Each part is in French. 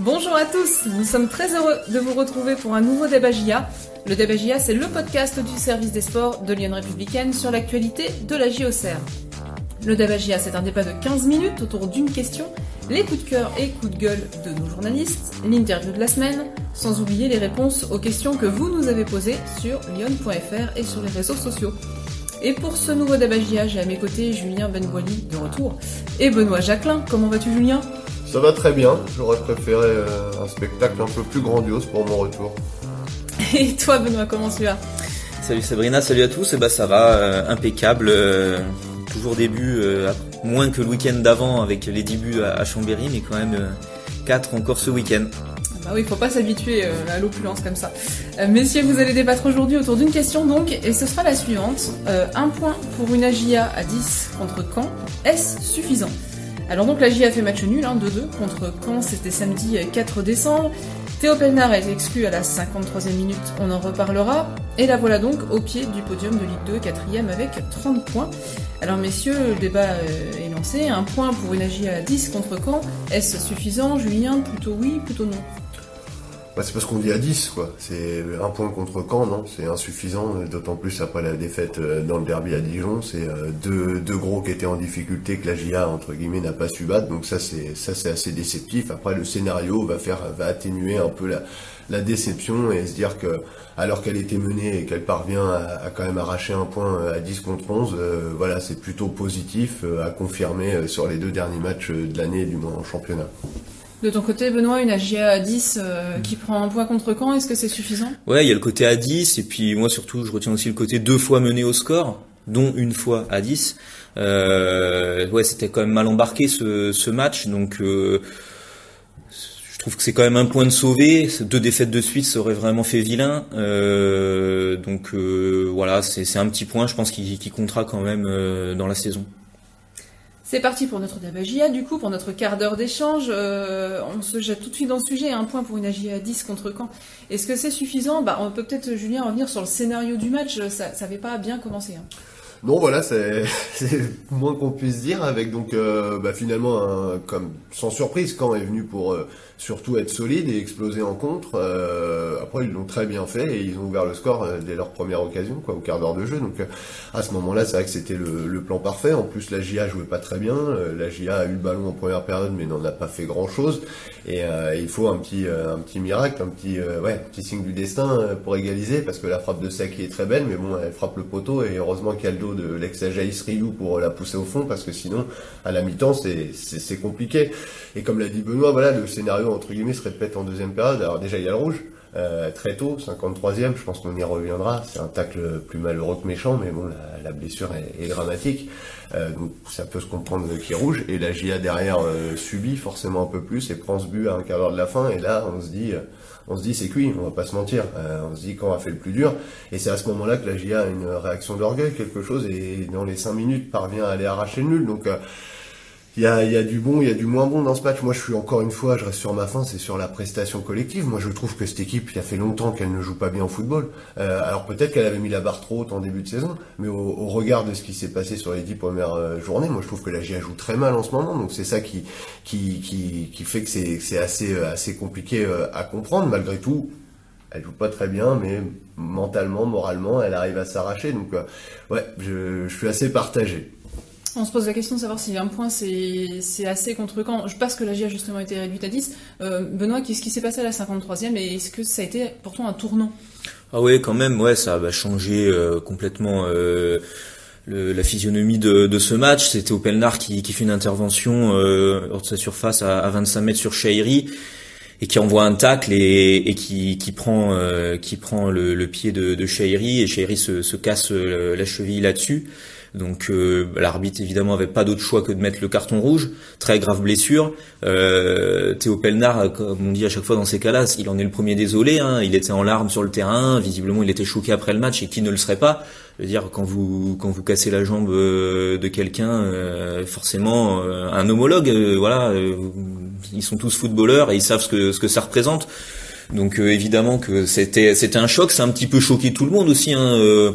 Bonjour à tous, nous sommes très heureux de vous retrouver pour un nouveau débat. Le débat c'est le podcast du service des sports de Lyon Républicaine sur l'actualité de la JOCR. Le débat c'est un débat de 15 minutes autour d'une question, les coups de cœur et coups de gueule de nos journalistes, l'interview de la semaine, sans oublier les réponses aux questions que vous nous avez posées sur lyon.fr et sur les réseaux sociaux. Et pour ce nouveau débat JA, j'ai à mes côtés Julien Benboili de retour et Benoît Jacquelin. Comment vas-tu Julien? Ça va très bien, j'aurais préféré euh, un spectacle un peu plus grandiose pour mon retour. Et toi Benoît, comment tu vas? Salut Sabrina, salut à tous, et bah ça va, euh, impeccable, euh, toujours début, euh, moins que le week-end d'avant avec les débuts à, à Chambéry, mais quand même 4 encore ce week-end. Bah oui, faut pas s'habituer euh, à l'opulence comme ça. Euh, messieurs, vous allez débattre aujourd'hui autour d'une question donc, et ce sera la suivante. Euh, un point pour une AGIA à 10 contre Caen, est-ce suffisant? Alors donc la GIA fait match nul, hein, 2-2 contre Caen, c'était samedi 4 décembre. Théo Pelnard est exclu à la 53e minute, on en reparlera. Et la voilà donc au pied du podium de Ligue 2, quatrième avec 30 points. Alors messieurs, le débat euh, est lancé. Un point pour une AGIA à 10 contre Caen, est-ce suffisant? Julien, plutôt oui, plutôt non? Bah, c'est parce qu'on dit à 10, quoi. C'est un point contre Caen, non? C'est insuffisant, d'autant plus après la défaite euh, dans le derby à Dijon. C'est euh, deux, gros qui étaient en difficulté que la GIA, entre guillemets, n'a pas su battre. Donc ça, c'est ça c'est assez déceptif. Après, le scénario va faire va atténuer un peu la, la déception et se dire que alors qu'elle était menée et qu'elle parvient à, quand même arracher un point à 10 contre 11, euh, voilà, c'est plutôt positif euh, à confirmer euh, sur les deux derniers matchs euh, de l'année, du en championnat. De ton côté, Benoît, une AGIA à 10 euh, qui prend un point contre Caen, est-ce que c'est suffisant? Ouais, il y a le côté à 10, et puis moi surtout, je retiens aussi le côté deux fois mené au score, dont une fois à 10. Euh, ouais, c'était quand même mal embarqué ce, ce match, donc euh, je trouve que c'est quand même un point de sauvé. Deux défaites de suite, ça aurait vraiment fait vilain. Euh, donc euh, voilà, c'est c'est un petit point, je pense, qui, qui comptera quand même euh, dans la saison. C'est parti pour notre débat JA, du coup, pour notre quart d'heure d'échange. Euh, on se jette tout de suite dans le sujet. Un point pour une AGIA à 10 contre Caen. Est-ce que c'est suffisant? Bah, On peut peut-être, Julien, revenir sur le scénario du match. Ça n'avait pas bien commencé. Hein. Non, voilà, c'est moins qu'on puisse dire avec donc euh, bah, finalement comme sans surprise quand est venu pour euh, surtout être solide et exploser en contre. Euh, après ils l'ont très bien fait et ils ont ouvert le score euh, dès leur première occasion quoi au quart d'heure de jeu. Donc euh, à ce moment-là, c'est vrai que c'était le, plan parfait. En plus la GIA jouait pas très bien. La GIA a eu le ballon en première période mais n'en a pas fait grand-chose et il faut un petit un petit miracle, un petit euh, ouais, petit signe du destin pour égaliser parce que la frappe de Saki est très belle mais bon, elle frappe le poteau et heureusement qu'il y a le dos de l'ex-Ajaïs Ryu pour la pousser au fond parce que sinon à la mi-temps c'est compliqué. Et comme l'a dit Benoît, voilà, le scénario entre guillemets se répète en deuxième période. Alors déjà il y a le rouge. euh, très tôt, 53e, je pense qu'on y reviendra. C'est un tacle plus malheureux que méchant, mais bon, la, la blessure est, est dramatique. Euh, donc ça peut se comprendre qu'il est rouge. Et la GIA derrière euh, subit forcément un peu plus et prend ce but à un quart d'heure de la fin. Et là, on se dit, euh, on se dit c'est cuit, on va pas se mentir. Euh, on se dit qu'on a fait le plus dur. Et c'est à ce moment-là que la GIA a une réaction d'orgueil, quelque chose, et dans les 5 minutes parvient à aller arracher le nul. Donc euh, il y a, du bon, il y a du moins bon dans ce match. Moi, je suis encore une fois, je reste sur ma fin, c'est sur la prestation collective. Moi, je trouve que cette équipe, il a fait longtemps qu'elle ne joue pas bien au football. Euh, alors peut-être qu'elle avait mis la barre trop haute en début de saison, mais au, regard de ce qui s'est passé sur les dix premières euh, journées, moi, je trouve que la GIA joue très mal en ce moment. Donc c'est ça qui, qui, qui, fait que c'est, assez, euh, assez compliqué à comprendre. Malgré tout, elle joue pas très bien, mais mentalement, moralement, elle arrive à s'arracher. Donc ouais, je suis assez partagé. On se pose la question de savoir si un point c'est assez contre Caen. Je pense que la GIA a justement été réduite à 10. Euh, Benoît, qu'est-ce qui s'est passé à la 53e et est-ce que ça a été pourtant un tournant? Ah ouais, quand même, ouais, ça va changer euh, complètement euh, la physionomie de, ce match. C'était Opelnar qui, qui fait une intervention hors de sa surface à, à 25 mètres sur Shairi et qui envoie un tacle et, qui, prend le, pied de, de et Shairi se, se casse la cheville là-dessus. Donc euh, l'arbitre évidemment avait pas d'autre choix que de mettre le carton rouge. Très grave blessure. Euh, Théo Pelnard, comme on dit à chaque fois dans ces cas-là, il en est le premier désolé. Hein. Il était en larmes sur le terrain. Visiblement, il était choqué après le match et qui ne le serait pas? Je veux dire, quand vous quand vous cassez la jambe euh, de quelqu'un, euh, forcément, euh, un homologue, euh, voilà, euh, ils sont tous footballeurs et ils savent ce que ce que ça représente. Donc euh, évidemment que c'était c'était un choc, ça a un petit peu choqué tout le monde aussi. Hein, euh,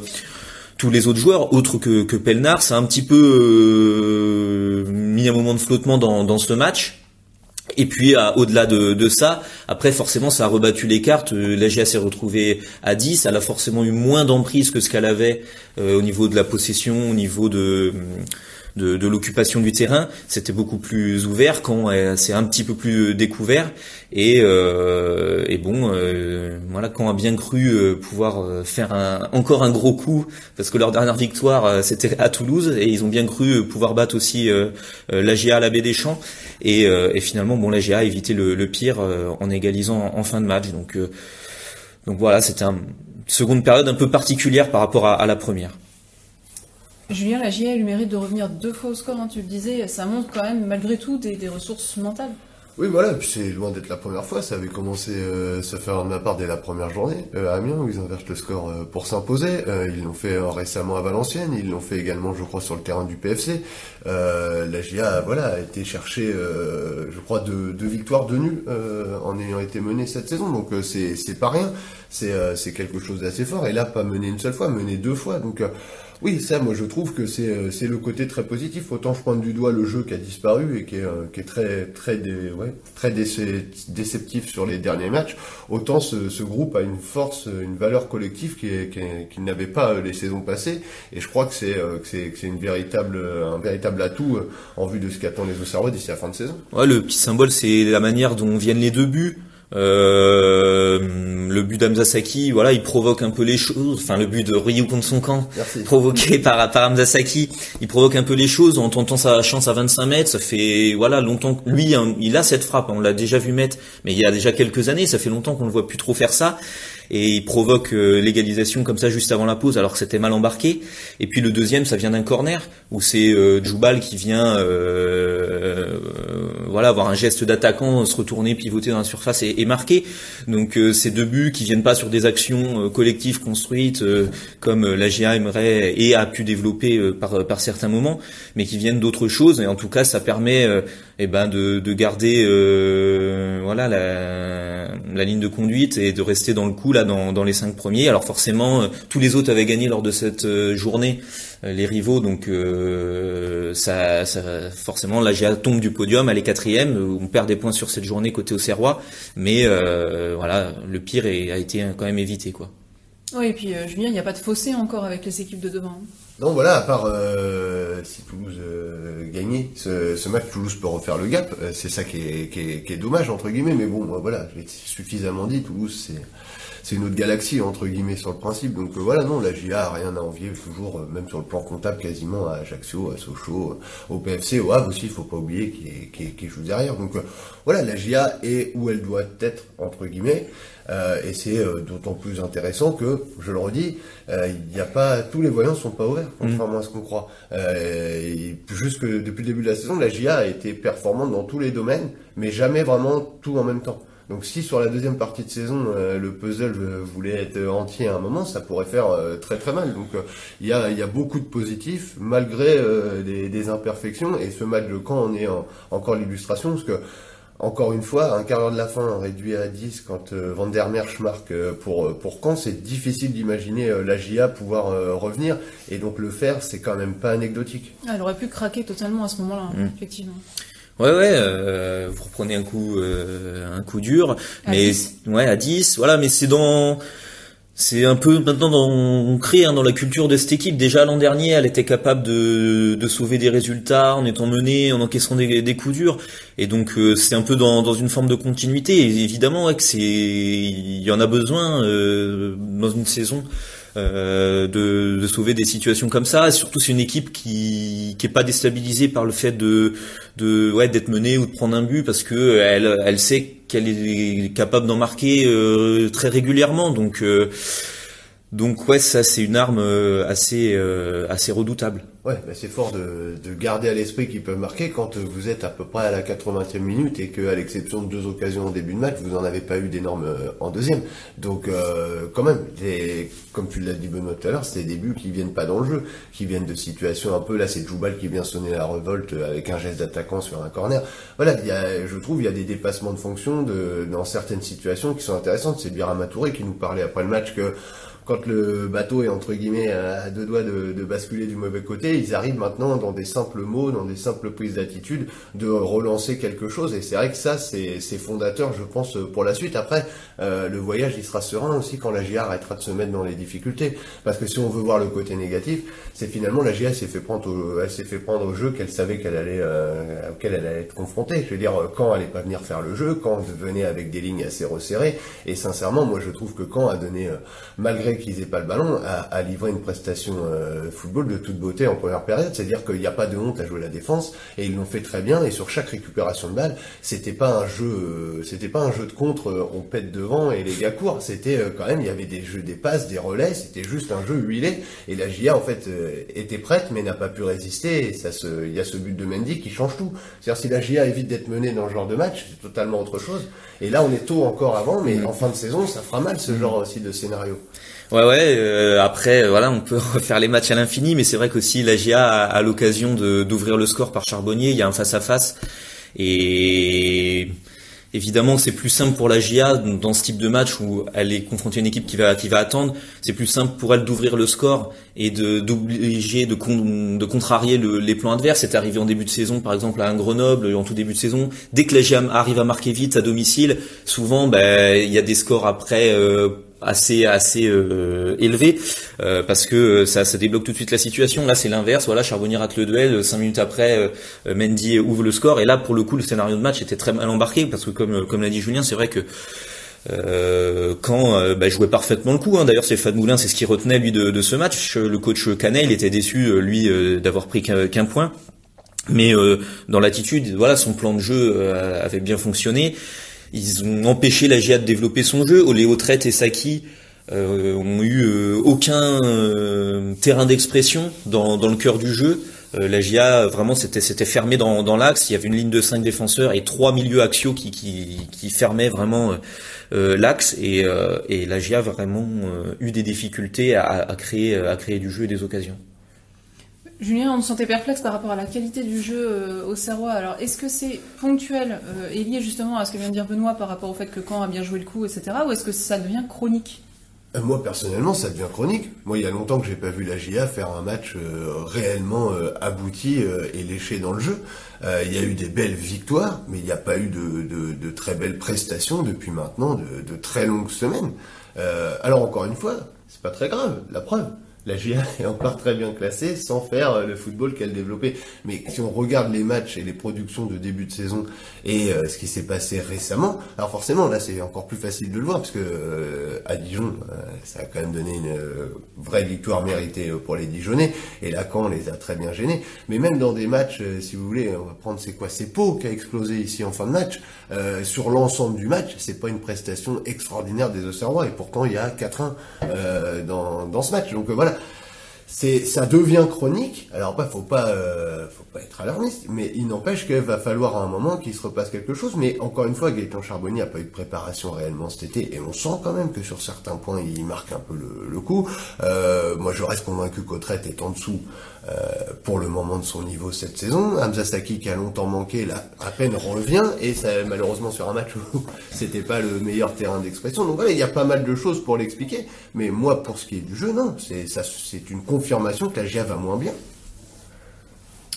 tous les autres joueurs, autres que, que Pelnard, ça a un petit peu euh, mis un moment de flottement dans, dans ce match. Et puis au-delà de, de, ça, après forcément ça a rebattu les cartes. La GA s'est retrouvée à 10, elle a forcément eu moins d'emprise que ce qu'elle avait au niveau de la possession, au niveau de de, l'occupation du terrain, c'était beaucoup plus ouvert quand c'est un petit peu plus découvert. Et, euh, et bon euh, voilà quand a bien cru euh, pouvoir faire encore un gros coup parce que leur dernière victoire c'était à Toulouse et ils ont bien cru pouvoir battre aussi la GA à la baie des Champs. Et, finalement bon la GA a évité le, pire en égalisant en, fin de match. Donc voilà c'était une seconde période un peu particulière par rapport à la première. Julien, la GIA lui mérite de revenir deux fois au score, hein, tu le disais, ça montre quand même malgré tout des, ressources mentales. Oui, voilà, puis c'est loin d'être la première fois, ça avait commencé euh, se faire de ma part dès la première journée euh, à Amiens, où ils inversent le score euh, pour s'imposer. ils l'ont fait récemment à Valenciennes, ils l'ont fait également, je crois, sur le terrain du PFC. la GIA, voilà, a été chercher, je crois, deux, deux victoires de nul en ayant été menée cette saison, donc c'est pas rien, c'est quelque chose d'assez fort. Et là, pas mené une seule fois, mené deux fois, donc oui, ça, moi, je trouve que c'est euh, c'est le côté très positif. Autant je pointe du doigt le jeu qui a disparu et qui est, euh, qui est très très ouais, très déceptif sur les derniers matchs. Autant ce, ce, groupe a une force, une valeur collective qui est, qui, n'avait pas euh, les saisons passées. Et je crois que c'est une véritable un véritable atout en vue de ce qu'attend les Auxerrois d'ici la fin de saison. Ouais, le petit symbole, c'est la manière dont viennent les deux buts. Euh, le but d'Amzasaki, voilà, il provoque un peu les choses. Enfin, le but de Ryu contre son camp, provoqué par, par Amzasaki, il provoque un peu les choses en tentant sa chance à 25 mètres. Ça fait voilà longtemps lui, hein, il a cette frappe. On l'a déjà vu mettre, mais il y a déjà quelques années. Ça fait longtemps qu'on ne voit plus trop faire ça et il provoque euh, l'égalisation comme ça juste avant la pause alors que c'était mal embarqué. Et puis le deuxième, ça vient d'un corner où c'est euh, Djoubal qui vient euh, voilà avoir un geste d'attaquant, se retourner, pivoter dans la surface et, marquer. Donc ces deux buts qui viennent pas sur des actions collectives construites comme la GA aimerait et a pu développer par, certains moments, mais qui viennent d'autres choses. Et en tout cas, ça permet eh ben de, de garder voilà la, ligne de conduite et de rester dans le coup là dans, les cinq premiers. Alors forcément, euh, tous les autres avaient gagné lors de cette euh, journée, euh, les rivaux, donc ça, ça, forcément la GA tombe du podium, elle est quatrième, on perd des points sur cette journée côté Auxerrois, mais voilà, le pire a été quand même évité quoi. Oui, et puis Julien, il n'y a pas de fossé encore avec les équipes de devant. Non, voilà, à part si Toulouse gagnait ce, match, Toulouse peut refaire le gap. c'est ça qui est, qui, est, qui est, dommage entre guillemets, mais bon, voilà, j'ai suffisamment dit. Toulouse, c'est c'est une autre galaxie entre guillemets sur le principe. Donc euh, voilà, non, la GIA a rien à envier toujours, euh, même sur le plan comptable, quasiment à Ajaccio, à Sochaux, euh, au PFC, au Havre aussi, il faut pas oublier qui est, qui, joue derrière. Donc voilà, la GIA est où elle doit être entre guillemets. et c'est d'autant plus intéressant que, je le redis, il n'y a pas tous les voyants sont pas ouverts, contrairement à ce qu'on croit. Euh, jusque depuis le début de la saison, la GIA a été performante dans tous les domaines, mais jamais vraiment tout en même temps. Donc si sur la deuxième partie de saison euh, le puzzle voulait être entier à un moment, ça pourrait faire euh, très très mal. Donc euh, il y, a, y a beaucoup de positifs malgré des, des, imperfections et ce match de Caen en est encore l'illustration parce que encore une fois, un quart d'heure de la fin réduit à 10 quand Van der Merch marque pour, pour Caen, c'est difficile d'imaginer la GIA pouvoir revenir. Et donc le faire, c'est quand même pas anecdotique. Ah, elle aurait pu craquer totalement à ce moment-là, mmh. effectivement. Ouais ouais, euh, vous reprenez un coup euh, un coup dur, mais ouais à 10, voilà, mais c'est dans c'est un peu maintenant dans, on crée hein, dans la culture de cette équipe. Déjà l'an dernier, elle était capable de, de sauver des résultats en étant menée, en encaissant des, des coups durs, et donc euh, c'est un peu dans, dans une forme de continuité. Et évidemment, ouais, que c'est il y en a besoin euh, dans une saison euh, de, de, sauver des situations comme ça. surtout, c'est une équipe qui qui est pas déstabilisée par le fait de de ouais d'être menée ou de prendre un but parce que elle elle sait qu'elle est capable d'en marquer euh, très régulièrement. Donc euh, donc ouais, ça c'est une arme assez assez redoutable. Ouais, mais c'est fort de, de, garder à l'esprit qu'ils peuvent marquer quand vous êtes à peu près à la 80e minute et que, à l'exception de deux occasions en début de match, vous n'en avez pas eu d'énormes euh, en deuxième. Donc, euh, quand même, comme tu l'as dit Benoît tout à l'heure, c'est des buts qui viennent pas dans le jeu, qui viennent de situations un peu, là c'est Djoubal qui vient sonner la révolte avec un geste d'attaquant sur un corner. Voilà, il y a, je trouve, il y a des dépassements de fonction de, dans certaines situations qui sont intéressantes. C'est Birama Touré qui nous parlait après le match que quand le bateau est entre guillemets à deux doigts de, basculer du mauvais côté, ils arrivent maintenant dans des simples mots, dans des simples prises d'attitude, de relancer quelque chose. Et c'est vrai que ça, c'est fondateur, je pense, pour la suite. Après, euh, le voyage, il sera serein aussi quand la GIA arrêtera de se mettre dans les difficultés. Parce que si on veut voir le côté négatif, c'est finalement la GIA s'est fait prendre, au, elle fait prendre au jeu qu'elle savait qu'elle allait, euh, auquel elle allait être confrontée. Je veux dire, quand elle allait pas venir faire le jeu, quand venait avec des lignes assez resserrées. Et sincèrement, moi, je trouve que quand a donné, euh, malgré qu'ils aient pas le ballon, a, livré une prestation euh, football de toute beauté en première période. C'est-à-dire qu'il n'y a pas de honte à jouer la défense et ils l'ont fait très bien. Et sur chaque récupération de balle, c'était pas un jeu, euh, c'était pas un jeu de contre, on pète devant et les gars courent. C'était quand même, il y avait des jeux, des passes, des relais. C'était juste un jeu huilé. Et la GIA en fait était prête mais n'a pas pu résister. Et ça se, il y a ce but de Mendy qui change tout. C'est-à-dire si la GIA évite d'être menée dans ce genre de match, c'est totalement autre chose. Et là, on est tôt encore avant, mais en fin de saison, ça fera mal ce genre aussi de scénario. Ouais ouais. Euh, après voilà, on peut refaire les matchs à l'infini, mais c'est vrai qu'aussi la GIA a, l'occasion d'ouvrir le score par Charbonnier. Il y a un face à face et Évidemment, c'est plus simple pour la GIA dans ce type de match où elle est confrontée à une équipe qui va qui va attendre. C'est plus simple pour elle d'ouvrir le score et de d'obliger de, de contrarier les plans adverses. C'est arrivé en début de saison, par exemple à un Grenoble en tout début de saison. Dès que la GIA arrive à marquer vite à domicile, souvent ben il y a des scores après. Euh, assez assez euh, élevé euh, parce que euh, ça, ça débloque tout de suite la situation. Là, c'est l'inverse. Voilà, Charbonnier rate le duel. Cinq minutes après, Mendy ouvre le score. Et là, pour le coup, le scénario de match était très mal embarqué parce que, comme comme l'a dit Julien, c'est vrai que quand bah, jouait parfaitement le coup. Hein. D'ailleurs, c'est Fad Moulin, c'est ce qui retenait lui de, de, ce match. Le coach Canet, il était déçu lui d'avoir pris qu'un point. Mais dans l'attitude, voilà, son plan de jeu avait bien fonctionné. Ils ont empêché la GIA de développer son jeu. Oléo Tret et Saki euh, ont eu euh, aucun euh, terrain d'expression dans, le cœur du jeu. Euh, la GIA vraiment c'était fermé dans, dans l'axe. Il y avait une ligne de cinq défenseurs et trois milieux axiaux qui, qui, qui fermaient vraiment l'axe et, et la GIA a vraiment eu des difficultés à, créer à créer du jeu et des occasions. Julien, on se sentait perplexe par rapport à la qualité du jeu euh, au Serrois. Alors, est-ce que c'est ponctuel euh, et lié justement à ce que vient de dire Benoît par rapport au fait que Caen a bien joué le coup, etc. Ou est-ce que ça devient chronique? Euh, moi personnellement, ça devient chronique. Moi, il y a longtemps que j'ai pas vu la GIA faire un match réellement abouti et léché dans le jeu. il y a eu des belles victoires, mais il n'y a pas eu de, très belles prestations depuis maintenant de, très longues semaines. alors encore une fois, c'est pas très grave. La preuve, la GIA est encore très bien classée sans faire euh, le football qu'elle développait. Mais si on regarde les matchs et les productions de début de saison et euh, ce qui s'est passé récemment, alors forcément là c'est encore plus facile de le voir parce que euh, à Dijon ça a quand même donné une vraie victoire méritée pour les Dijonais et Lacan les a très bien gênés. Mais même dans des matchs, si vous voulez, on va prendre c'est quoi, c'est Pau qui a explosé ici en fin de match. sur l'ensemble du match, c'est pas une prestation extraordinaire des Auxerrois et pourtant il y a 4-1 dans, dans ce match. Donc voilà ça devient chronique. Alors pas faut pas euh, faut pas être alarmiste, mais il n'empêche qu'il va falloir à un moment qu'il se repasse quelque chose. Mais encore une fois, Gaëtan Charbonnier n'a pas eu de préparation réellement cet été, et on sent quand même que sur certains points il marque un peu le, coup. Euh, moi, je reste convaincu qu'Autrette est en dessous pour le moment de son niveau cette saison. Hamza Saki qui a longtemps manqué, là à peine revient, et ça malheureusement sur un match où c'était pas le meilleur terrain d'expression. Donc voilà, il y a pas mal de choses pour l'expliquer. Mais moi, pour ce qui est du jeu, non, c'est une confirmation que la GIA va moins bien.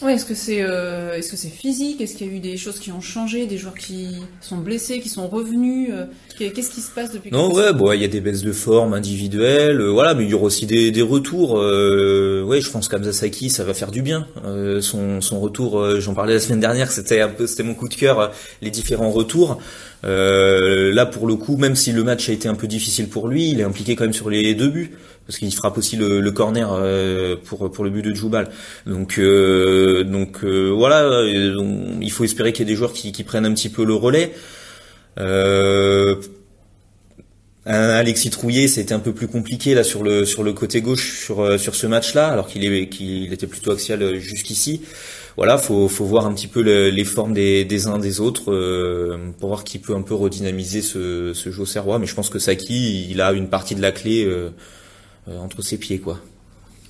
Ouais, est-ce que c'est euh, est-ce que c'est physique? Est-ce qu'il y a eu des choses qui ont changé, des joueurs qui sont blessés, qui sont revenus euh, Qu'est-ce qui se passe depuis Non, ouais, bon, il y a des baisses de forme individuelles, euh, voilà, mais il y aura aussi des, des retours. Euh, ouais, je pense qu'Amzasaki, ça va faire du bien. son, son retour, j'en parlais la semaine dernière, c'était un peu, c'était mon coup de cœur, les différents retours. Là, pour le coup, même si le match a été un peu difficile pour lui, il est impliqué quand même sur les deux buts parce qu'il frappe aussi le, corner euh, pour pour le but de Djoubal. Donc euh, donc euh, voilà, il faut espérer qu'il y ait des joueurs qui, prennent un petit peu le relais. Alexis Trouillet, c'était un peu plus compliqué là sur le sur le côté gauche sur sur ce match-là, alors qu'il était plutôt axial jusqu'ici. Voilà, faut faut voir un petit peu les formes des, des uns des autres pour voir qui peut un peu redynamiser ce ce jeu serrois. Mais je pense que Saki, il a une partie de la clé euh, entre ses pieds, quoi.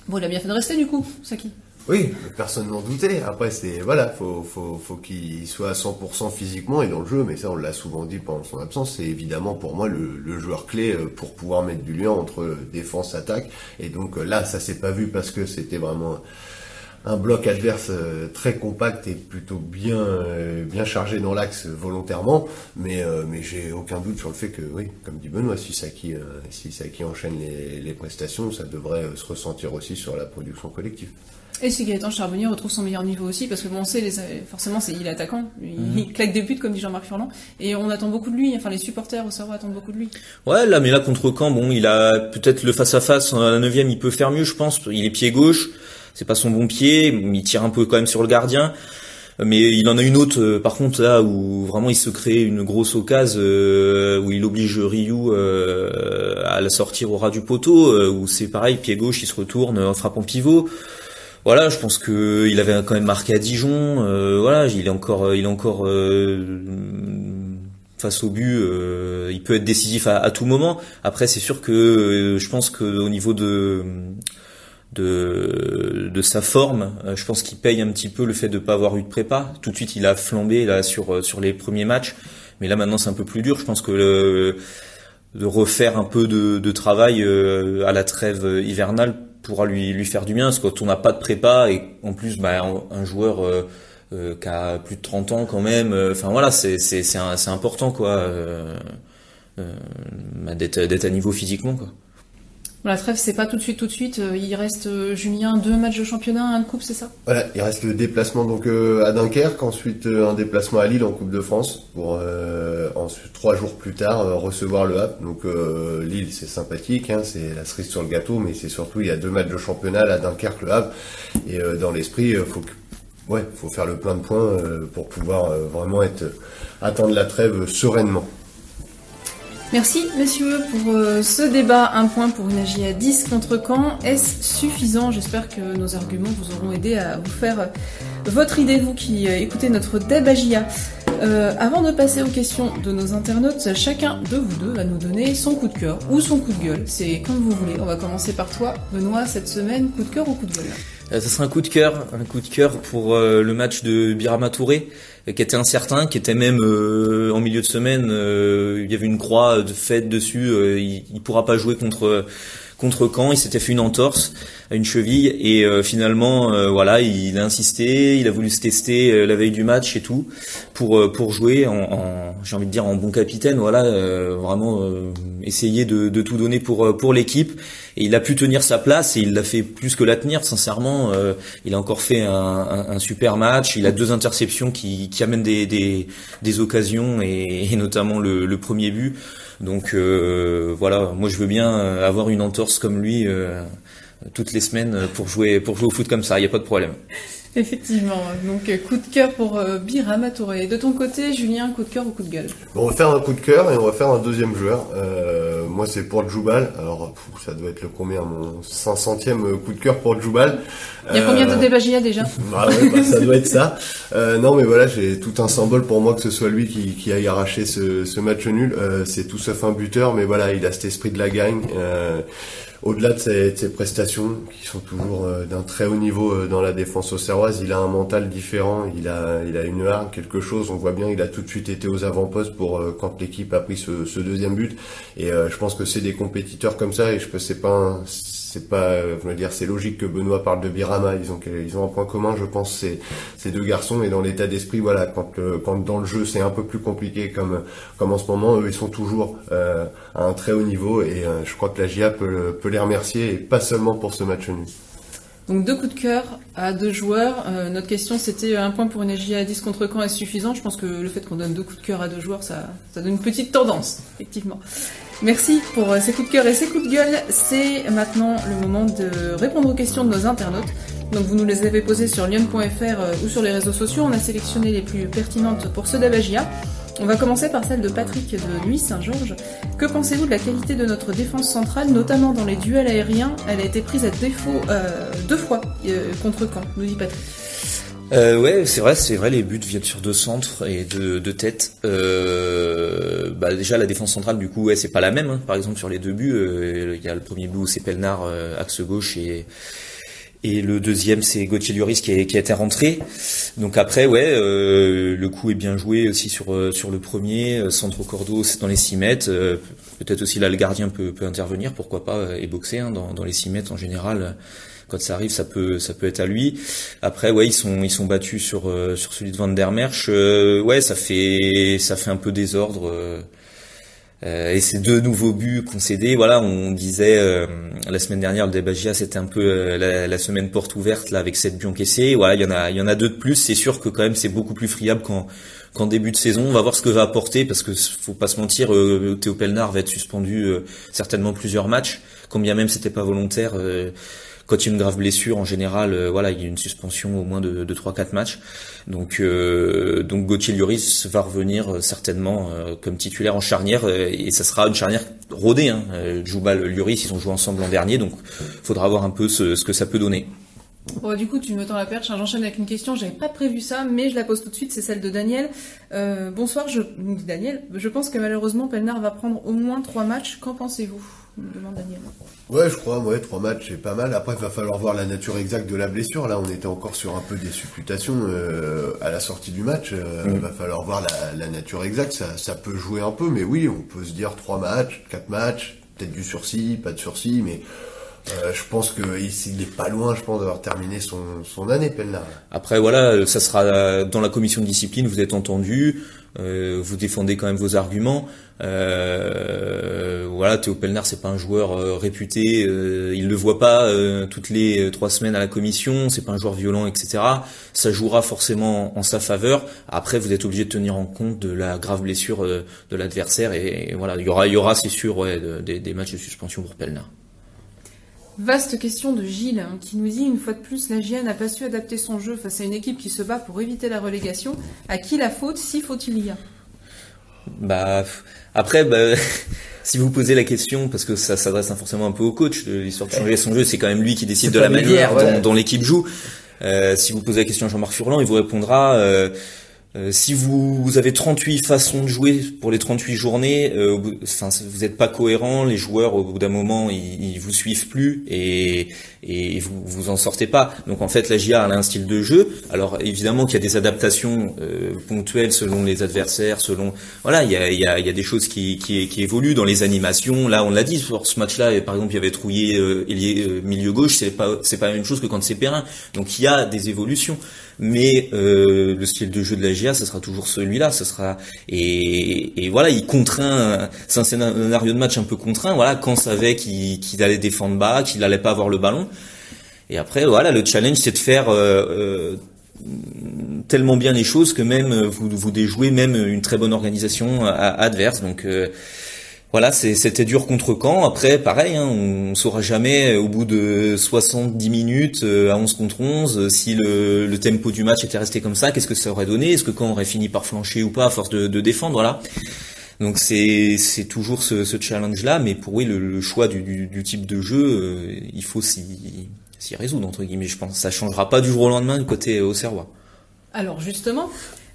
Bon, il a bien fait de rester du coup, Saki. Oui, personne n'en doutait. Après, c'est voilà, faut faut faut qu'il soit à 100% physiquement et dans le jeu. Mais ça, on l'a souvent dit pendant son absence. C'est évidemment pour moi le, le, joueur clé euh, pour pouvoir mettre du lien entre défense attaque. Et donc euh, là, ça s'est pas vu parce que c'était vraiment un bloc adverse euh, très compact et plutôt bien bien chargé dans l'axe volontairement mais mais j'ai aucun doute sur le fait que oui comme dit Benoît si Saki si Saki enchaîne les, les prestations ça devrait se ressentir aussi sur la production collective et si Gaëtan Charbonnier retrouve son meilleur niveau aussi, parce que bon, on sait, les, forcément, c'est, il est attaquant, il, mhm. claque des buts, comme dit Jean-Marc Furlan, et on attend beaucoup de lui, enfin, les supporters au Savoie attendent beaucoup de lui. Ouais, là, mais là, contre Caen, bon, il a peut-être le face-à-face, à la neuvième, il peut faire mieux, je pense, il est pied gauche, c'est pas son bon pied, il tire un peu quand même sur le gardien, mais il en a une autre, euh, par contre, là, où vraiment il se crée une grosse occasion, euh, où il oblige Ryu euh, à la sortir au ras du poteau, où c'est pareil, pied gauche, il se retourne en frappant pivot voilà, je pense que il avait quand même marqué à Dijon. Voilà, il est encore, il est encore face au but. Il peut être décisif à, tout moment. Après, c'est sûr que je pense que au niveau de de, de sa forme, je pense qu'il paye un petit peu le fait de pas avoir eu de prépa. Tout de suite, il a flambé là sur sur les premiers matchs, mais là maintenant c'est un peu plus dur. Je pense que le, de refaire un peu de, de travail à la trêve hivernale pourra lui, lui faire du bien, parce que quand on n'a pas de prépa et en plus bah, un, joueur euh, euh, qui a plus de 30 ans quand même, euh, enfin voilà, c'est c'est important quoi, bah, d'être à niveau physiquement quoi. La trêve, c'est pas tout de suite, tout de suite. Il reste, Julien, deux matchs de championnat, un de coupe, c'est ça? Voilà, il reste le déplacement donc à Dunkerque, ensuite un déplacement à Lille en Coupe de France pour trois jours plus tard recevoir le Havre. Donc Lille, c'est sympathique, hein, c'est la cerise sur le gâteau, mais c'est surtout il y a deux matchs de championnat à Dunkerque, le Havre, et dans l'esprit, faut ouais, faut faire le plein de points pour pouvoir vraiment être attendre la trêve sereinement. Merci messieurs pour euh, ce débat. Un point pour une AGIA 10 contre Caen. Est-ce suffisant? J'espère que nos arguments vous auront aidé à vous faire euh, votre idée, vous qui euh, écoutez notre débat Euh, avant de passer aux questions de nos internautes, chacun de vous deux va nous donner son coup de cœur ou son coup de gueule. C'est comme vous voulez. On va commencer par toi, Benoît, cette semaine. Coup de cœur ou coup de gueule? Ça sera un coup de cœur, un coup de cœur pour le match de Birama Touré qui était incertain, qui était même euh, en milieu de semaine, euh, il y avait une croix de fête dessus, euh, il, il pourra pas jouer contre contre Caen, il s'était fait une entorse à une cheville et finalement voilà, il a insisté, il a voulu se tester la veille du match et tout pour pour jouer en, en j'ai envie de dire en bon capitaine, voilà, vraiment essayer de, de, tout donner pour pour l'équipe. Et il a pu tenir sa place et il l'a fait plus que la tenir sincèrement euh, il a encore fait un, un, un, super match. Il a deux interceptions qui, qui amènent des, des, des occasions et, et, notamment le, le, premier but donc euh, voilà moi je veux bien avoir une entorse comme lui euh, toutes les semaines pour jouer pour jouer au foot comme ça il n'y a pas de problème Effectivement, donc euh, coup de cœur pour euh, Birama Touré. De ton côté, Julien, coup de cœur ou coup de gueule? Bon, On va faire un coup de cœur et on va faire un deuxième joueur. Euh, moi, c'est pour Djoubal. Alors, ça doit être le combien? Mon 500e coup de cœur pour Djoubal. Il y a combien de débagia déjà? Ah ouais, bah, Ça doit être ça. Euh, non, mais voilà, j'ai tout un symbole pour moi que ce soit lui qui, qui aille arracher ce, ce match nul. Euh, c'est tout sauf un buteur, mais voilà, il a cet esprit de la gagne au-delà de ses, prestations qui sont toujours euh, d'un très haut niveau euh, dans la défense auxerroise, il a un mental différent, il a, il a une arme, quelque chose. On voit bien, il a tout de suite été aux avant-postes pour euh, quand l'équipe a pris ce, ce, deuxième but. Et je pense que c'est des compétiteurs comme ça. Et je peux, c'est pas, un, c'est pas, veux dire, c'est logique que Benoît parle de Birama. Ils ont, ils ont un point commun, je pense, ces deux garçons. Et dans l'état d'esprit, voilà, quand, quand dans le jeu c'est un peu plus compliqué, comme, comme en ce moment, eux, ils sont toujours euh, à un très haut niveau. Et euh, je crois que la GIA peut, les remercier, et pas seulement pour ce match nul. Donc deux coups de cœur à deux joueurs. Euh, notre question c'était un point pour une AGIA à 10 contre quand est suffisant? Je pense que le fait qu'on donne deux coups de cœur à deux joueurs, ça, ça donne une petite tendance, effectivement. Merci pour euh, ces coups de cœur et ces coups de gueule. C'est maintenant le moment de répondre aux questions de nos internautes. Donc vous nous les avez posées sur lyon.fr euh, ou sur les réseaux sociaux. On a sélectionné les plus pertinentes pour ceux d'Avagia. On va commencer par celle de Patrick de Nuit Saint-Georges. Que pensez-vous de la qualité de notre défense centrale, notamment dans les duels aériens? Elle a été prise à défaut euh, deux fois contre Caen, nous dit Patrick. Euh, ouais, c'est vrai, c'est vrai, les buts viennent sur deux centres et deux, têtes. Euh, bah déjà la défense centrale, du coup, ouais, c'est pas la même. Hein. Par exemple, sur les deux buts, euh, il y a le premier but où c'est Pelnard euh, axe gauche et Et le deuxième, c'est Gauthier Lloris qui, qui a été rentré. Donc après, ouais, euh, le coup est bien joué aussi sur euh, sur le premier. Euh, Centre Cordo, c'est dans les 6 mètres. Peut-être aussi là, le gardien peut, peut intervenir, pourquoi pas, et boxer hein, dans, dans les 6 mètres en général. Quand ça arrive, ça peut ça peut être à lui. Après, ouais, ils sont ils sont battus sur sur celui de Van der Merch. ouais, ça fait ça fait un peu désordre. Euh, et ces deux nouveaux buts concédés, voilà, on disait euh, la semaine dernière le Debagia c'était un peu euh, la, semaine porte ouverte là avec sept buts encaissés. Voilà, il y en a, il y en a deux de plus. C'est sûr que quand même c'est beaucoup plus friable qu'en qu'en début de saison. On va voir ce que va apporter parce que faut pas se mentir, Théo Pelnard va être suspendu certainement plusieurs matchs, combien même c'était pas volontaire quand il y a une grave blessure, en général, euh, voilà, il y a une suspension au moins de, de 3-4 matchs. Donc, euh, donc Gauthier Lloris va revenir euh, certainement comme titulaire en charnière et ça sera une charnière rodée. Hein. Joubal, Lloris, ils ont joué ensemble l'an dernier, donc faudra voir un peu ce, ce que ça peut donner. Bon, du coup, tu me tends la perche. Hein. J'enchaîne avec une question. J'avais pas prévu ça, mais je la pose tout de suite. C'est celle de Daniel. Bonsoir, je Daniel. Je pense que malheureusement, Pelnard va prendre au moins trois matchs. Qu'en pensez-vous? Demande Daniel. Ouais, je crois, ouais, trois matchs, c'est pas mal. Après, il va falloir voir la nature exacte de la blessure. Là, on était encore sur un peu des supputations euh, à la sortie du match. Euh, il va falloir voir la, nature exacte. Ça, ça peut jouer un peu, mais oui, on peut se dire trois matchs, quatre matchs, peut-être du sursis, pas de sursis, mais euh, je pense qu'il est pas loin, je pense, d'avoir terminé son, son année, Pelnard. Après, voilà, ça sera dans la commission de discipline, vous êtes entendu, euh, vous défendez quand même vos arguments. Euh, voilà, Théo Pelnard, c'est pas un joueur euh, réputé, euh, il le voit pas toutes les trois semaines à la commission, c'est pas un joueur violent, etc. Ça jouera forcément en sa faveur. Après, vous êtes obligé de tenir en compte de la grave blessure de l'adversaire et, voilà, il y aura, y aura, c'est sûr, des matchs de suspension pour Pelnard. Vaste question de Gilles hein, qui nous dit une fois de plus la GIA n'a pas su adapter son jeu face à une équipe qui se bat pour éviter la relégation. À qui la faute si faut-il y a Bah après bah, si vous posez la question parce que ça s'adresse forcément un peu au coach l'histoire de changer son jeu c'est quand même lui qui décide de la manière dont, l'équipe joue. Euh, si vous posez la question à Jean-Marc Furlan, il vous répondra euh, euh, si vous, avez 38 façons de jouer pour les 38 journées, euh, vous n'êtes pas cohérent, les joueurs au bout d'un moment ils, ils vous suivent plus et, et vous vous en sortez pas. Donc en fait la GIA a un style de jeu. Alors évidemment qu'il y a des adaptations euh, ponctuelles selon les adversaires, selon voilà il y a, y a, y a des choses qui, qui, qui, évoluent dans les animations. Là on l'a dit sur ce match-là, par exemple il y avait Trouillé euh, euh, milieu gauche, c'est pas c'est pas la même chose que quand c'est Perrin. Donc il y a des évolutions mais euh, le style de jeu de la GIA, ce sera toujours celui-là. Ce sera et, et, voilà, il contraint. C'est un scénario de match un peu contraint. Voilà, quand savait qu'il allait défendre bas, qu'il allait pas avoir le ballon. Et après, voilà, le challenge, c'est de faire euh, euh, tellement bien les choses que même vous vous déjouez même une très bonne organisation adverse. Donc voilà, c'était dur contre Caen. Après, pareil, hein, on, saura jamais au bout de 70 minutes euh, à 11 contre 11 euh, si le, tempo du match était resté comme ça, qu'est-ce que ça aurait donné? Est-ce que Caen aurait fini par flancher ou pas à force de, défendre Voilà. Donc c'est toujours ce, challenge-là, mais pour oui, le, choix du, type de jeu, euh, il faut s'y résoudre entre guillemets. Je pense ça changera pas du jour au lendemain du côté Auxerrois. Alors justement,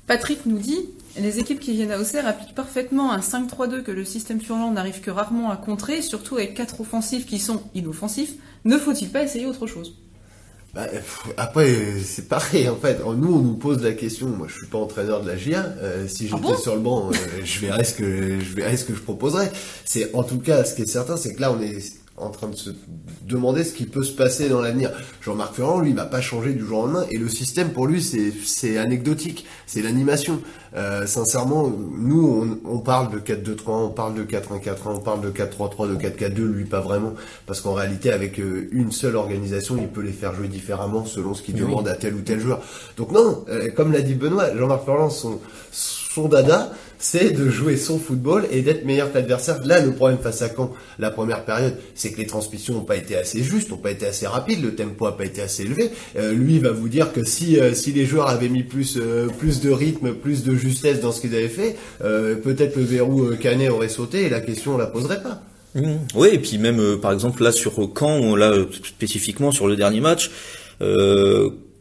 Patrick nous dit les équipes qui viennent à Auxerre appliquent parfaitement un 5-3-2 que le système Furlan n'arrive que rarement à contrer, surtout avec quatre offensifs qui sont inoffensifs. Ne faut-il pas essayer autre chose? Bah, après, c'est pareil en fait. Nous, on nous pose la question. Moi, je suis pas entraîneur de la GIA. Euh, si ah j'étais sur le banc, euh, je verrais ce que je verrais ce que je proposerais. C'est en tout cas, ce qui est certain, c'est que là, on est en train de se demander ce qui peut se passer dans l'avenir. Jean-Marc Ferrand, lui, va pas changer du jour au lendemain, et le système pour lui, c'est anecdotique, c'est l'animation. Euh, sincèrement, nous, on, parle de 4-2-3, on parle de 4-1-4-1, on parle de 4-3-3, de 4-4-2, lui pas vraiment, parce qu'en réalité, avec euh, une seule organisation, il peut les faire jouer différemment selon ce qu'il demande à tel ou tel joueur. Donc non, euh, comme l'a dit Benoît, Jean-Marc Ferrand, son, son dada, c'est de jouer son football et d'être meilleur que l'adversaire. Là, le problème face à Caen, la première période, c'est que les transmissions n'ont pas été assez justes, n'ont pas été assez rapides, le tempo n'a pas été assez élevé. Euh, lui va vous dire que si euh, si les joueurs avaient mis plus euh, plus de rythme, plus de justesse dans ce qu'ils avaient fait, peut-être le verrou Canet aurait sauté et la question on la poserait pas. Mmh. Oui, et puis même par exemple là sur Caen, là spécifiquement sur le dernier match.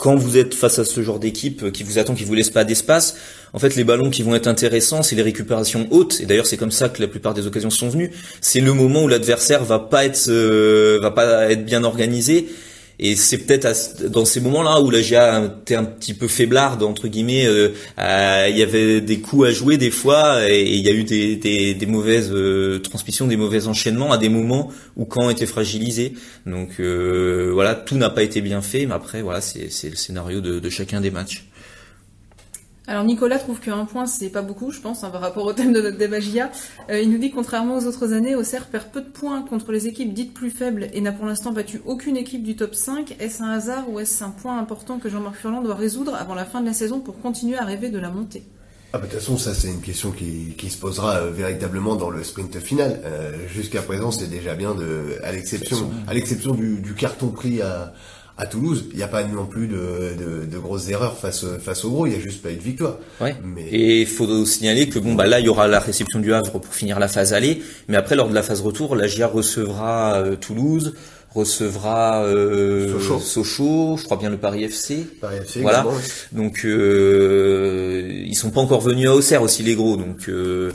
Quand vous êtes face à ce genre d'équipe qui vous attend, qui vous laisse pas d'espace, en fait, les ballons qui vont être intéressants, c'est les récupérations hautes. Et d'ailleurs, c'est comme ça que la plupart des occasions sont venues. C'est le moment où l'adversaire va pas être, euh, va pas être bien organisé Et c'est peut-être dans ces moments-là où la GIA était un petit peu faiblarde entre guillemets. Euh, il y avait des coups à jouer des fois et il y a eu des, des, des mauvaises euh, transmissions, des mauvais enchaînements à des moments où Caen était fragilisé. Donc euh, voilà, tout n'a pas été bien fait, mais après voilà, c'est le scénario de, de chacun des matchs. Alors Nicolas trouve qu'un point c'est pas beaucoup, je pense, hein, par rapport au thème de notre débat euh, il nous dit contrairement aux autres années, Auxerre perd peu de points contre les équipes dites plus faibles et n'a pour l'instant battu aucune équipe du top 5. Est-ce un hasard ou est-ce un point important que Jean-Marc Furlan doit résoudre avant la fin de la saison pour continuer à rêver de la montée? Ah bah, de toute façon, ça c'est une question qui, qui se posera euh, véritablement dans le sprint final. Euh, jusqu'à présent, c'est déjà bien de, à l'exception, à l'exception du, du, carton pris à, à Toulouse, il n'y a pas non plus de, de, grosses erreurs face, face au gros, il n'y a juste pas eu de victoire. Ouais. Mais... Et il faut signaler que bon bah là il y aura la réception du Havre pour finir la phase aller, mais après lors de la phase retour, la GIA recevra euh, Toulouse, recevra euh, Sochaux. je crois bien le Paris FC. Paris FC voilà. Donc euh, ils sont pas encore venus à Auxerre aussi les gros, donc euh,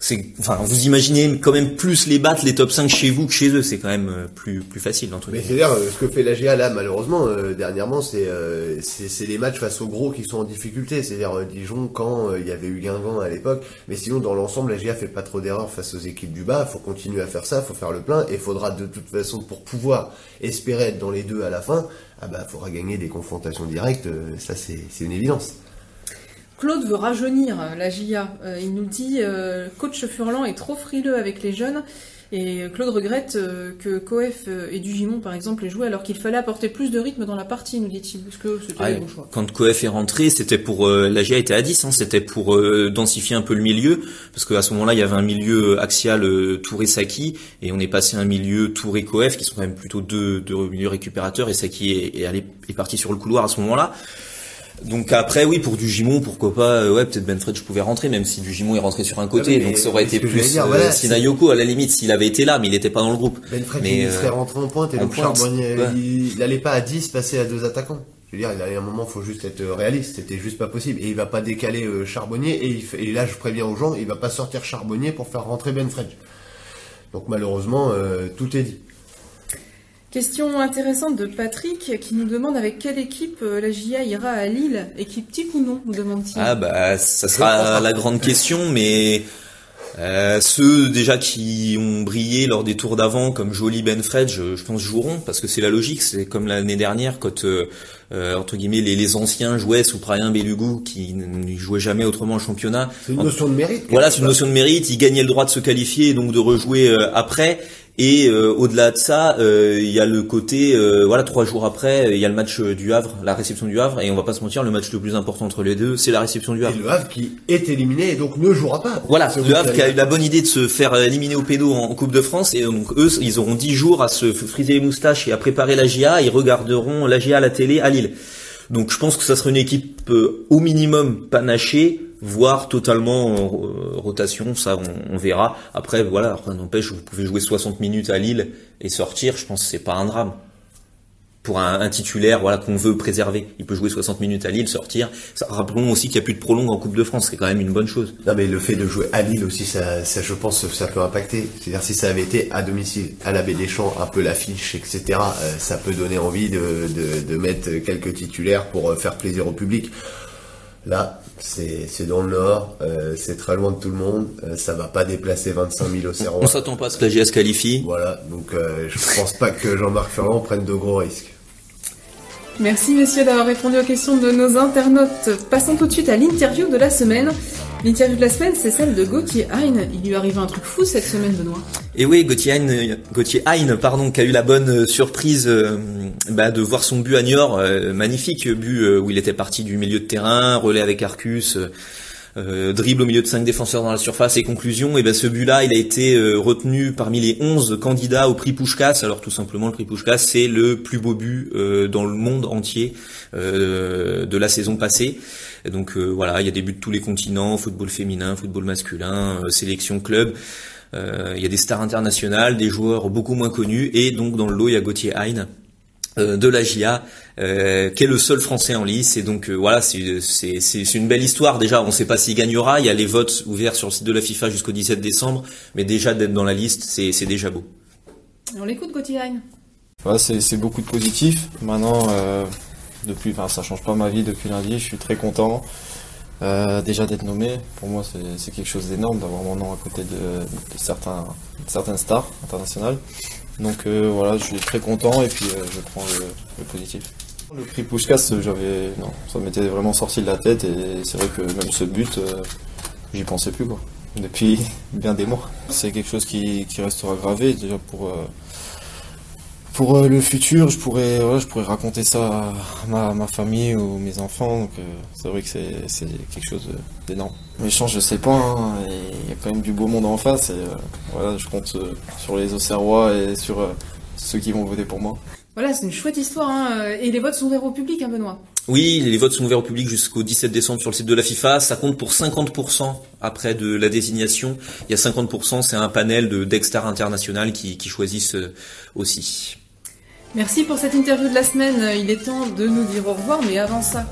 c'est enfin vous imaginez quand même plus les battre les top 5 chez vous que chez eux c'est quand même euh, plus plus facile d'entre mais c'est dire euh, ce que fait la GA là malheureusement euh, dernièrement c'est c'est les matchs face aux gros qui sont en difficulté. C'est-à-dire Dijon quand il y avait eu Guingamp à l'époque mais sinon dans l'ensemble la GA fait pas trop d'erreurs face aux équipes du bas. Faut continuer à faire ça faut faire le plein et faudra de toute façon pour pouvoir espérer être dans les deux à la fin ah bah faudra gagner des confrontations directes ça c'est c'est une évidence Claude veut rajeunir la GIA. Euh, il nous dit euh, coach Furlan est trop frileux avec les jeunes. Et Claude regrette euh, que Coef et Dugimon, par exemple, aient joué alors qu'il fallait apporter plus de rythme dans la partie, nous dit-il. Parce que c'était bon choix? Quand Coef est rentré, c'était pour la GIA était à 10, hein, c'était pour densifier un peu le milieu, parce qu'à ce moment-là, il y avait un milieu axial Touré-Saki, et on est passé à un milieu Touré-Coef, qui sont quand même plutôt deux, deux milieux récupérateurs, et Saki est, est, est parti sur le couloir à ce moment-là. Donc après oui pour du Gimon pourquoi pas euh, ouais peut-être Benfred je pouvais rentrer même si du Gimon est rentré sur un côté donc ça aurait été plus euh, Sinayoko à la limite s'il avait été là mais il n'était pas dans le groupe. Benfred mais, il euh, serait rentré en pointe et le Charbonnier il, n'allait pas à 10 passer à deux attaquants. Je veux dire, il y a un moment, faut juste être réaliste. C'était juste pas possible. Et il va pas décaler Charbonnier. Et, et, là, je préviens aux gens, il va pas sortir Charbonnier pour faire rentrer Benfred. Donc malheureusement, tout est dit. Question intéressante de Patrick qui nous demande avec quelle équipe euh, la GIA ira à Lille. Équipe type ou non, nous demande-t-il. Ah bah ça sera la grande question, mais euh, ceux déjà qui ont brillé lors des tours d'avant, comme Jolie, Benfred, je, je pense joueront parce que c'est la logique. C'est comme l'année dernière quand euh, entre guillemets les, les, anciens jouaient sous Prayen Belugou qui ne jouaient jamais autrement en championnat. C'est une notion de mérite. Voilà, c'est une notion de mérite. Ils gagnaient le droit de se qualifier et donc de rejouer après. Et euh, au-delà de ça, euh, il y a le côté, euh, voilà, trois jours après, il y a le match du Havre, la réception du Havre, et on va pas se mentir, le match le plus important entre les deux, c'est la réception du Havre. Et le Havre qui est éliminé et donc ne jouera pas. Voilà, le Havre qui a eu la bonne idée de se faire éliminer au pédo en, Coupe de France, et donc eux, ils auront dix jours à se friser les moustaches et à préparer la GIA, ils regarderont la GIA à la télé à Donc je pense que ça sera une équipe au minimum panachée, voire totalement euh, rotation, ça on, verra. Après voilà, n'empêche, vous pouvez jouer 60 minutes à Lille et sortir, je pense que c'est pas un drame. Pour un, titulaire voilà qu'on veut préserver, il peut jouer 60 minutes à Lille, sortir. rappelons aussi qu'il n'y a plus de prolong en Coupe de France, c'est quand même une bonne chose. Non mais le fait de jouer à Lille aussi, ça, ça je pense, ça peut impacter. C'est-à-dire si ça avait été à domicile, à la Baie des Champs, un peu l'affiche, etc. Euh, ça peut donner envie de, de, de mettre quelques titulaires pour euh, faire plaisir au public. Là, c'est dans le nord, euh, c'est très loin de tout le monde, euh, ça va pas déplacer 25 000 océans. On s'attend pas à ce que la GS qualifie. Voilà, donc euh, je pense pas que Jean-Marc Ferrand prenne de gros risques. Merci messieurs d'avoir répondu aux questions de nos internautes. Passons tout de suite à l'interview de la semaine. L'interview de la semaine, c'est celle de Gauthier Hein. Il lui arrive un truc fou cette semaine, Benoît. Et oui, Gauthier Hein, Gauthier pardon, qui a eu la bonne euh, surprise euh, bah, de voir son but à Niort, euh, magnifique but où il était parti du milieu de terrain, relais avec Arcus. Dribble au milieu de cinq défenseurs dans la surface et conclusion, et ben ce but-là, il a été retenu parmi les 11 candidats au prix Pushkas. Alors tout simplement, le prix Pushkas, c'est le plus beau but dans le monde entier de la saison passée donc euh, voilà, il y a des buts de tous les continents, football féminin, football masculin, euh, sélection club. Euh, il y a des stars internationales, des joueurs beaucoup moins connus, et donc dans le lot il y a Gauthier Hein de la GIA, euh, qui est le seul Français en lice. Et donc voilà, c'est une belle histoire. Déjà, on ne sait pas s'il gagnera. Il y a les votes ouverts sur le site de la FIFA jusqu'au 17 décembre, mais déjà d'être dans la liste, c'est déjà beau. On l'écoute, Gauthier. Ouais, c'est beaucoup de positif. Maintenant, euh, depuis, enfin, ça change pas ma vie depuis lundi. Je suis très content. Euh, déjà d'être nommé, pour moi c'est quelque chose d'énorme d'avoir mon nom à côté de, certains, certaines stars internationales. Donc euh, voilà, je suis très content et puis euh, je prends le, positif. Le prix Pushkas, j'avais, non, ça m'était vraiment sorti de la tête et c'est vrai que même ce but, j'y pensais plus quoi. Depuis bien des mois. C'est quelque chose qui, qui restera gravé déjà pour pour euh, le futur, je pourrais, je pourrais raconter ça à ma, famille ou mes enfants. Donc, euh, c'est vrai que c'est, quelque chose d'énorme. Mais je je sais pas. Hein, il y a quand même du beau monde en face. Et euh, voilà, je compte sur les Auxerrois et sur ceux qui vont voter pour moi. Voilà, c'est une chouette histoire. Hein, et les votes sont ouverts au public, hein, Benoît? Oui, les votes sont ouverts au public jusqu'au 17 décembre sur le site de la FIFA. Ça compte pour 50% après de la désignation. Il y a 50%, c'est un panel de d'extars international qui, qui choisissent aussi. Merci pour cette interview de la semaine. Il est temps de nous dire au revoir, mais avant ça,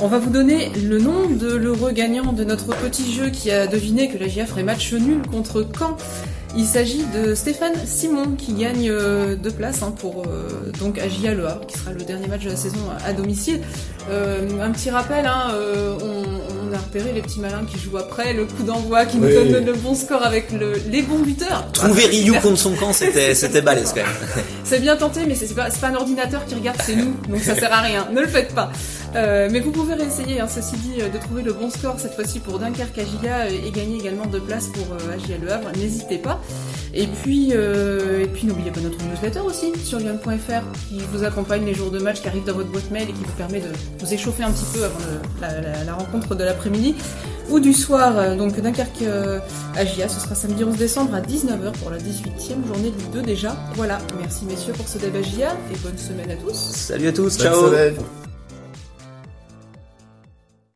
on va vous donner le nom de l'heureux gagnant de notre petit jeu qui a deviné que la GIA ferait match nul contre Caen. Il s'agit de Stéphane Simon qui gagne euh, deux places hein, pour euh, donc Le Havre, qui sera le dernier match de la saison à domicile. Euh, un petit rappel, hein, on, a repéré les petits malins qui jouent après, le coup d'envoi qui nous donne le bon score avec les bons buteurs. Trouver Ryu contre son camp, c'était c'était balèze quand même. c'est bien tenté, mais c'est pas, pas un ordinateur qui regarde, c'est nous, donc ça sert à rien. Ne le faites pas. mais vous pouvez réessayer, hein, ceci dit, de trouver le bon score cette fois-ci pour Dunkerque Agia et gagner également deux places pour Agia Le Havre. N'hésitez pas. Et puis, euh, et puis n'oubliez pas notre newsletter aussi sur lyon.fr qui vous accompagne les jours de match qui arrivent dans votre boîte mail et qui vous permet de vous échauffer un petit peu avant la, rencontre de l'après-midi ou du soir. Euh, donc Dunkerque euh, à GIA, ce sera samedi 11 décembre à 19h pour la 18e journée du 2 déjà. Voilà, merci messieurs pour ce débat GIA et bonne semaine à tous. Salut à tous, ciao